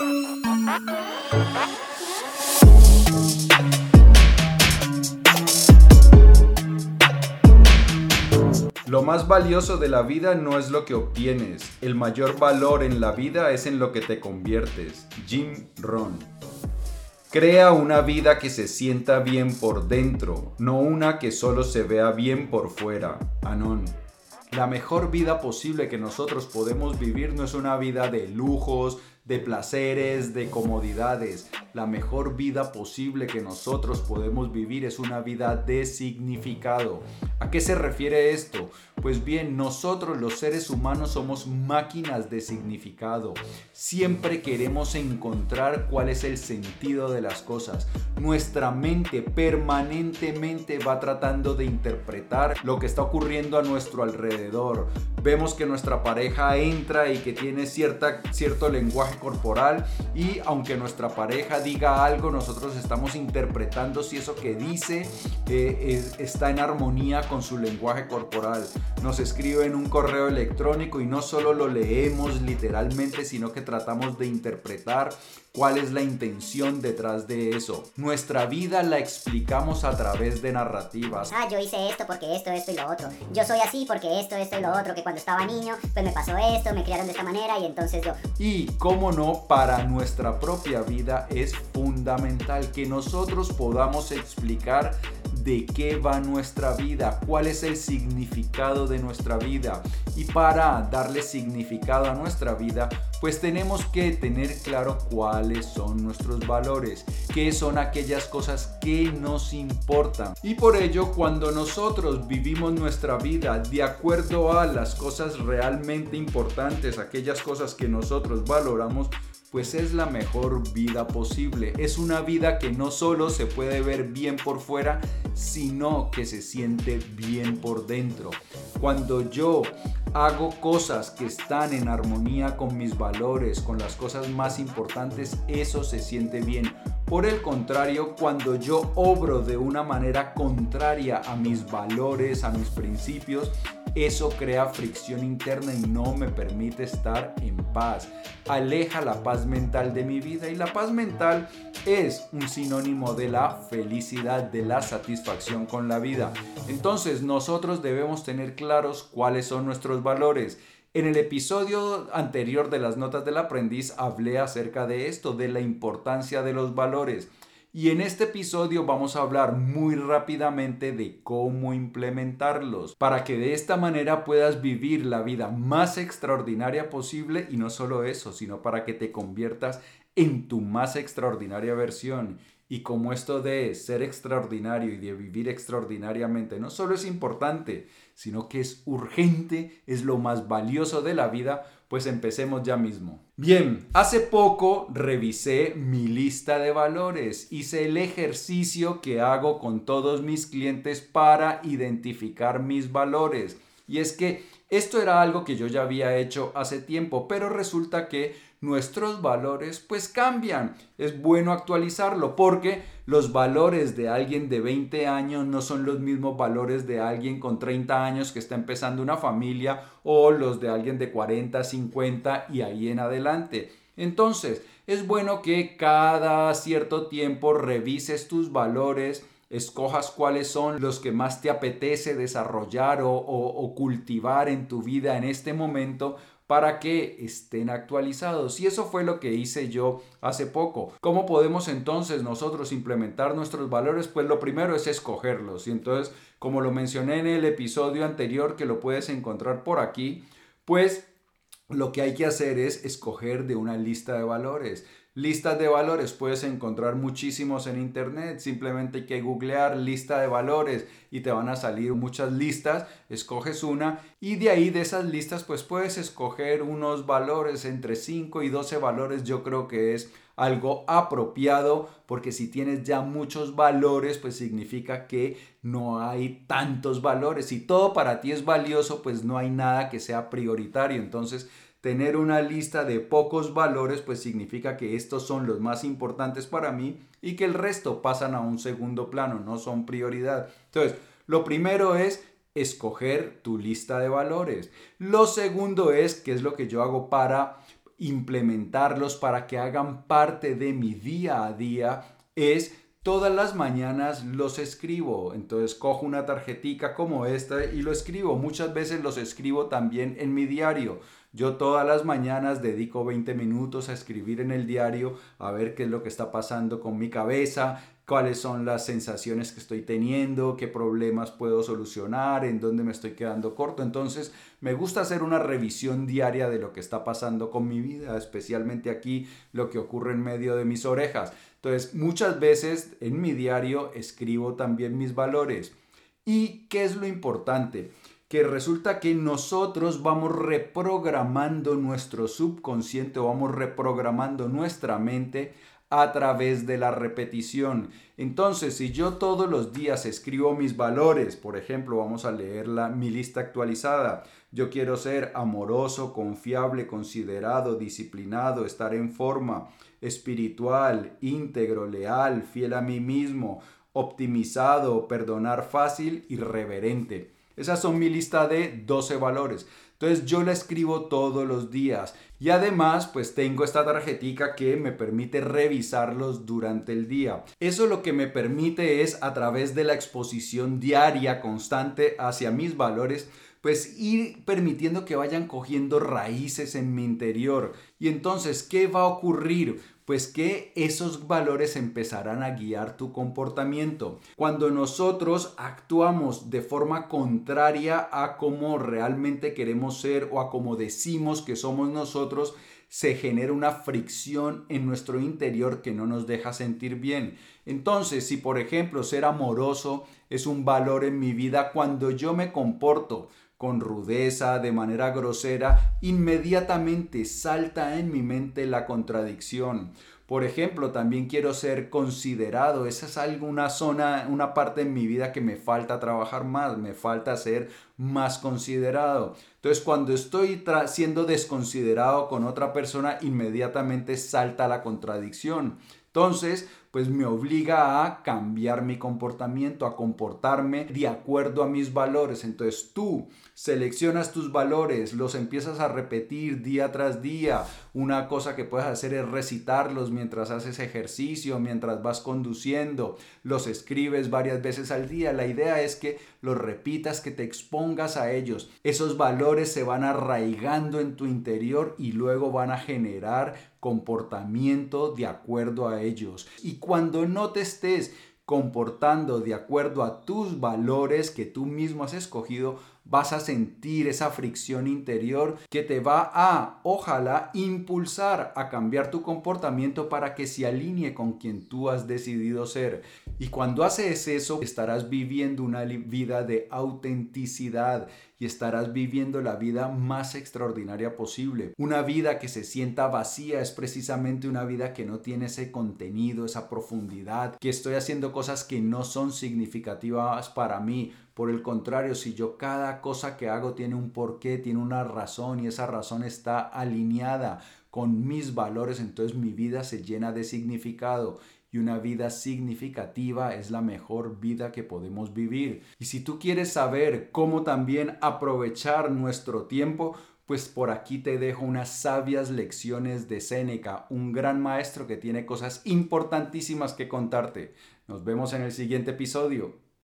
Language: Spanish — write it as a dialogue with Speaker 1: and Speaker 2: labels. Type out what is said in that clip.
Speaker 1: Lo más valioso de la vida no es lo que obtienes, el mayor valor en la vida es en lo que te conviertes. Jim Rohn. Crea una vida que se sienta bien por dentro, no una que solo se vea bien por fuera. Anon. La mejor vida posible que nosotros podemos vivir no es una vida de lujos, de placeres, de comodidades. La mejor vida posible que nosotros podemos vivir es una vida de significado. ¿A qué se refiere esto? Pues bien, nosotros los seres humanos somos máquinas de significado. Siempre queremos encontrar cuál es el sentido de las cosas. Nuestra mente permanentemente va tratando de interpretar lo que está ocurriendo a nuestro alrededor. Vemos que nuestra pareja entra y que tiene cierta, cierto lenguaje corporal y aunque nuestra pareja diga algo, nosotros estamos interpretando si eso que dice eh, está en armonía con su lenguaje corporal. Nos escribe en un correo electrónico y no solo lo leemos literalmente, sino que tratamos de interpretar cuál es la intención detrás de eso. Nuestra vida la explicamos a través de narrativas.
Speaker 2: Ah, yo hice esto porque esto, esto y lo otro. Yo soy así porque esto, esto y lo otro. Que cuando estaba niño, pues me pasó esto, me criaron de esta manera y entonces yo.
Speaker 1: Y cómo no, para nuestra propia vida es fundamental que nosotros podamos explicar de qué va nuestra vida, cuál es el significado de nuestra vida. Y para darle significado a nuestra vida, pues tenemos que tener claro cuáles son nuestros valores, qué son aquellas cosas que nos importan. Y por ello, cuando nosotros vivimos nuestra vida de acuerdo a las cosas realmente importantes, aquellas cosas que nosotros valoramos, pues es la mejor vida posible. Es una vida que no solo se puede ver bien por fuera, sino que se siente bien por dentro. Cuando yo hago cosas que están en armonía con mis valores, con las cosas más importantes, eso se siente bien. Por el contrario, cuando yo obro de una manera contraria a mis valores, a mis principios, eso crea fricción interna y no me permite estar en paz. Aleja la paz mental de mi vida y la paz mental es un sinónimo de la felicidad, de la satisfacción con la vida. Entonces nosotros debemos tener claros cuáles son nuestros valores. En el episodio anterior de las notas del aprendiz hablé acerca de esto, de la importancia de los valores. Y en este episodio vamos a hablar muy rápidamente de cómo implementarlos para que de esta manera puedas vivir la vida más extraordinaria posible y no solo eso, sino para que te conviertas en tu más extraordinaria versión. Y como esto de ser extraordinario y de vivir extraordinariamente no solo es importante, sino que es urgente, es lo más valioso de la vida, pues empecemos ya mismo. Bien, hace poco revisé mi lista de valores, hice el ejercicio que hago con todos mis clientes para identificar mis valores. Y es que esto era algo que yo ya había hecho hace tiempo, pero resulta que nuestros valores pues cambian. Es bueno actualizarlo porque los valores de alguien de 20 años no son los mismos valores de alguien con 30 años que está empezando una familia o los de alguien de 40, 50 y ahí en adelante. Entonces, es bueno que cada cierto tiempo revises tus valores, escojas cuáles son los que más te apetece desarrollar o, cultivar en tu vida en este momento para que estén actualizados. Y eso fue lo que hice yo hace poco. ¿Cómo podemos entonces nosotros implementar nuestros valores? Pues lo primero es escogerlos. Y entonces, como lo mencioné en el episodio anterior que lo puedes encontrar por aquí, pues lo que hay que hacer es escoger de una lista de valores. Listas de valores. Puedes encontrar muchísimos en internet, simplemente hay que googlear lista de valores y te van a salir muchas listas, escoges una y de ahí de esas listas pues puedes escoger unos valores entre 5 y 12 valores, yo creo que es algo apropiado porque si tienes ya muchos valores pues significa que no hay tantos valores, si todo para ti es valioso pues no hay nada que sea prioritario, entonces Tener una lista de pocos valores pues significa que estos son los más importantes para mí y que el resto pasan a un segundo plano, no son prioridad. Entonces, lo primero es escoger tu lista de valores. Lo segundo es, qué es lo que yo hago para implementarlos para que hagan parte de mi día a día es todas las mañanas los escribo. Entonces cojo una tarjetica como esta y lo escribo. Muchas veces los escribo también en mi diario. Yo todas las mañanas dedico 20 minutos a escribir en el diario, a ver qué es lo que está pasando con mi cabeza, cuáles son las sensaciones que estoy teniendo, qué problemas puedo solucionar, en dónde me estoy quedando corto. Entonces, me gusta hacer una revisión diaria de lo que está pasando con mi vida, especialmente aquí lo que ocurre en medio de mis orejas. Entonces, muchas veces en mi diario escribo también mis valores. ¿Y qué es lo importante? Que resulta que nosotros vamos reprogramando nuestro subconsciente o vamos reprogramando nuestra mente a través de la repetición. Entonces, si yo todos los días escribo mis valores, por ejemplo, vamos a leer la, mi lista actualizada. Yo quiero ser amoroso, confiable, considerado, disciplinado, estar en forma, espiritual, íntegro, leal, fiel a mí mismo, optimizado, perdonar fácil y reverente. Esas son mi lista de 12 valores. Entonces yo la escribo todos los días y además pues tengo esta tarjetica que me permite revisarlos durante el día. Eso lo que me permite es a través de la exposición diaria constante hacia mis valores pues ir permitiendo que vayan cogiendo raíces en mi interior. Y entonces, ¿qué va a ocurrir? Pues que esos valores empezarán a guiar tu comportamiento. Cuando nosotros actuamos de forma contraria a como realmente queremos ser o a como decimos que somos nosotros, se genera una fricción en nuestro interior que no nos deja sentir bien. Entonces, si por ejemplo ser amoroso es un valor en mi vida, cuando yo me comporto con rudeza, de manera grosera, inmediatamente salta en mi mente la contradicción. Por ejemplo, también quiero ser considerado. Esa es alguna zona, una parte en mi vida que me falta trabajar más, me falta ser más considerado. Entonces, cuando estoy siendo desconsiderado con otra persona, inmediatamente salta la contradicción. Entonces, pues me obliga a cambiar mi comportamiento, a comportarme de acuerdo a mis valores. Entonces tú seleccionas tus valores, los empiezas a repetir día tras día. Una cosa que puedes hacer es recitarlos mientras haces ejercicio, mientras vas conduciendo, los escribes varias veces al día. La idea es que los repitas, que te expongas a ellos. Esos valores se van arraigando en tu interior y luego van a generar comportamiento de acuerdo a ellos. Y cuando no te estés comportando de acuerdo a tus valores que tú mismo has escogido, vas a sentir esa fricción interior que te va a, ojalá, impulsar a cambiar tu comportamiento para que se alinee con quien tú has decidido ser. Y cuando haces eso, estarás viviendo una vida de autenticidad y estarás viviendo la vida más extraordinaria posible. Una vida que se sienta vacía es precisamente una vida que no tiene ese contenido, esa profundidad, que estoy haciendo cosas que no son significativas para mí. Por el contrario, si yo cada cosa que hago tiene un porqué, tiene una razón y esa razón está alineada con mis valores, entonces mi vida se llena de significado y una vida significativa es la mejor vida que podemos vivir. Y si tú quieres saber cómo también aprovechar nuestro tiempo, pues por aquí te dejo unas sabias lecciones de Séneca, un gran maestro que tiene cosas importantísimas que contarte. Nos vemos en el siguiente episodio.